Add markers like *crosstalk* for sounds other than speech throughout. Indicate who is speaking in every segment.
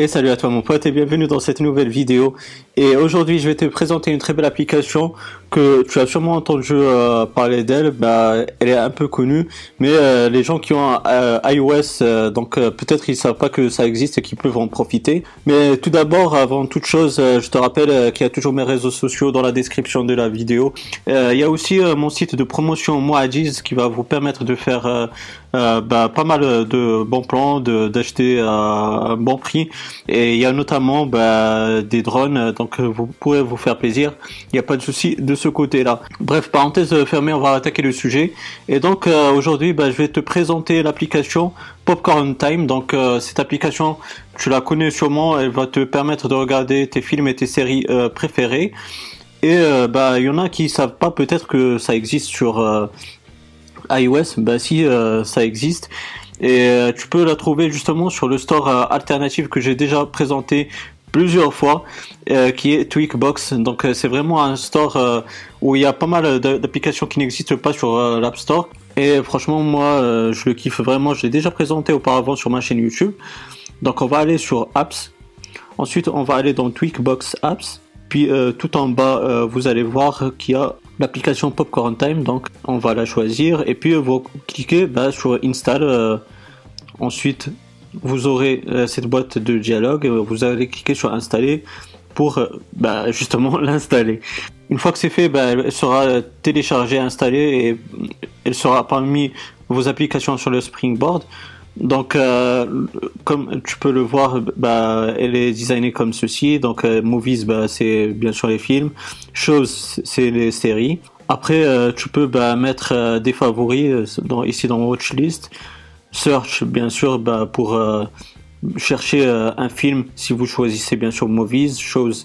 Speaker 1: Et salut à toi mon pote et bienvenue dans cette nouvelle vidéo. Et aujourd'hui je vais te présenter une très belle application que tu as sûrement entendu euh, parler d'elle. Bah, elle est un peu connue, mais euh, les gens qui ont un iOS, euh, donc peut-être ils savent pas que ça existe et qu'ils peuvent en profiter. Mais tout d'abord, avant toute chose, je te rappelle qu'il y a toujours mes réseaux sociaux dans la description de la vidéo. il y a aussi mon site de promotion Moadiz qui va vous permettre de faire bah, pas mal de bons plans, d'acheter à un bon prix. Et il y a notamment bah, des drones, donc vous pourrez vous faire plaisir. Il n'y a pas de souci de ce côté-là. Bref, parenthèse fermée, on va attaquer le sujet. Et donc euh, aujourd'hui, bah, je vais te présenter l'application Popcorn Time. Donc euh, cette application, tu la connais sûrement, elle va te permettre de regarder tes films et tes séries euh, préférées. Et bah il y en a qui savent pas peut-être que ça existe sur iOS. Bah si ça existe. Et tu peux la trouver justement sur le store alternatif que j'ai déjà présenté plusieurs fois, euh, qui est Tweakbox. Donc euh, c'est vraiment un store euh, où il y a pas mal d'applications qui n'existent pas sur l'App Store. Et franchement, moi, je le kiffe vraiment. Je l'ai déjà présenté auparavant sur ma chaîne YouTube. Donc on va aller sur Apps. Ensuite, on va aller dans Tweakbox Apps. Puis tout en bas, vous allez voir qu'il y a l'application Popcorn Time. Donc on va la choisir. Et puis vous cliquez bah, sur Install. ensuite, vous aurez euh, cette boîte de dialogue, vous allez cliquer sur installer pour euh, bah, justement *laughs* l'installer. Une fois que c'est fait, bah, elle sera téléchargée, installée et elle sera parmi vos applications sur le Springboard. Donc, euh, comme tu peux le voir, bah, elle est designée comme ceci. Donc, Movies, bah, c'est bien sûr les films. Choses, c'est les séries. Après, tu peux bah, mettre des favoris dans, ici dans Watchlist. Search, bien sûr, pour euh, chercher euh, un film, si vous choisissez bien sûr Movies, Shows,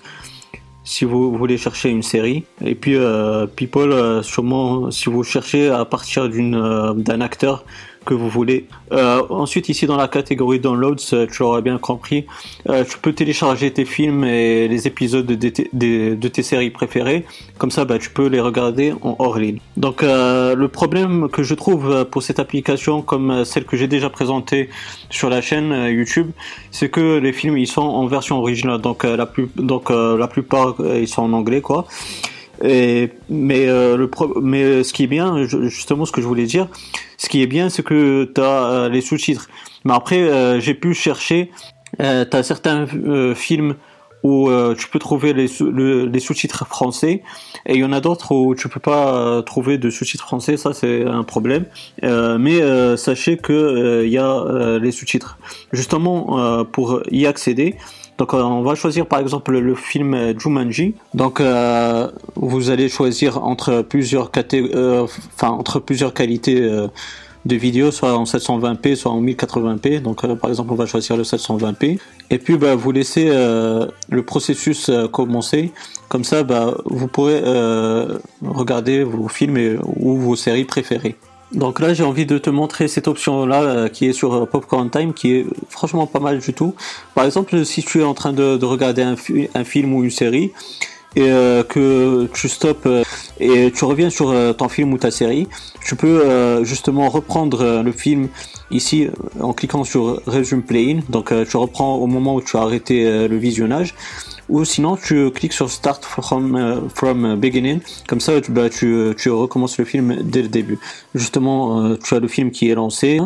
Speaker 1: si vous voulez chercher une série. Et puis euh, People, sûrement si vous cherchez à partir d'un acteur que vous voulez. Euh, ensuite, ici dans la catégorie downloads, euh, tu auras bien compris, euh, tu peux télécharger tes films et les épisodes de, tes séries préférées. Comme ça, bah, tu peux les regarder en hors ligne. Donc, le problème que je trouve pour cette application, comme celle que j'ai déjà présentée sur la chaîne YouTube, c'est que les films ils sont en version originale. Donc, la plus, donc la plupart ils sont en anglais, quoi. Et, mais, le mais ce qui est bien, justement, ce que je voulais dire, ce qui est bien, c'est que tu as euh, les sous-titres. Mais après, euh, j'ai pu chercher, euh, tu as certains films où tu peux trouver les, sous-titres français et il y en a d'autres où tu peux pas trouver de sous-titres français, ça c'est un problème. mais sachez que il y a les sous-titres. Justement, pour y accéder, donc on va choisir par exemple le film Jumanji. Donc vous allez choisir entre plusieurs enfin entre plusieurs qualités de vidéos, soit en 720p, soit en 1080p. Donc euh, par exemple, on va choisir le 720p. Et puis bah, vous laissez euh, le processus euh, commencer. Comme ça, bah, vous pourrez regarder vos films ou vos séries préférées. Donc là, j'ai envie de te montrer cette option-là qui est sur Popcorn Time, qui est franchement pas mal du tout. Par exemple, si tu es en train de, regarder un, film ou une série, et euh, que tu stoppes euh, et tu reviens sur euh, ton film ou ta série, tu peux justement reprendre le film ici en cliquant sur Resume Playing. Donc tu reprends au moment où tu as arrêté le visionnage. Ou sinon tu cliques sur Start from, from Beginning. Comme ça tu, bah, tu, tu recommences le film dès le début. Justement tu as le film qui est lancé.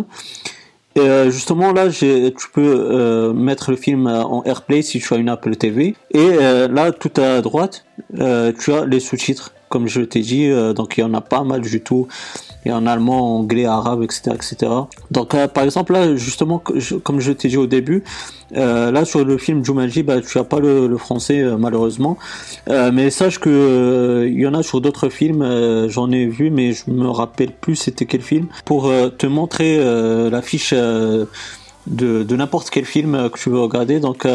Speaker 1: Et euh, justement là, tu peux euh, mettre le film en AirPlay si tu as une Apple TV. Et euh, là, tout à droite, tu as les sous-titres, comme je t'ai dit. donc il y en a pas mal du tout et en allemand, anglais, arabe, etc. etc. Donc euh, par exemple là, justement, comme je t'ai dit au début, euh, là sur le film Jumanji, bah, tu as pas le, français euh, malheureusement, mais sache que il y en a sur d'autres films, j'en ai vu, mais je me rappelle plus c'était quel film, pour te montrer l'affiche de, de n'importe quel film que tu veux regarder. Donc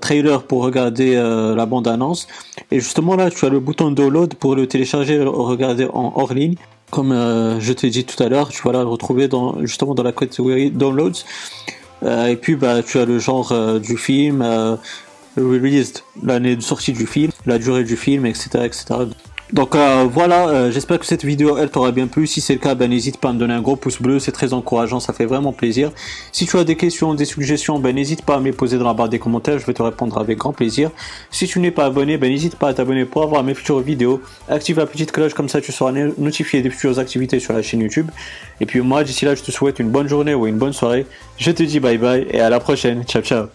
Speaker 1: trailer pour regarder la bande annonce et justement là tu as le bouton download pour le télécharger le regarder en hors ligne comme euh, je t'ai dit tout à l'heure, tu vas la retrouver dans, justement dans la catégorie Downloads. Euh, et puis bah, tu as le genre euh, du film, released, l'année de sortie du film, la durée du film, etc. etc. Donc euh, voilà, euh, j'espère que cette vidéo elle t'aura bien plu. Si c'est le cas, ben n'hésite pas à me donner un gros pouce bleu, c'est très encourageant, ça fait vraiment plaisir. Si tu as des questions, des suggestions, ben n'hésite pas à me les poser dans la barre des commentaires, je vais te répondre avec grand plaisir. Si tu n'es pas abonné, ben n'hésite pas à t'abonner pour avoir mes futures vidéos. Active la petite cloche comme ça tu seras notifié des futures activités sur la chaîne YouTube. Et puis moi d'ici là, je te souhaite une bonne journée ou une bonne soirée. Je te dis bye bye et à la prochaine. Ciao ciao.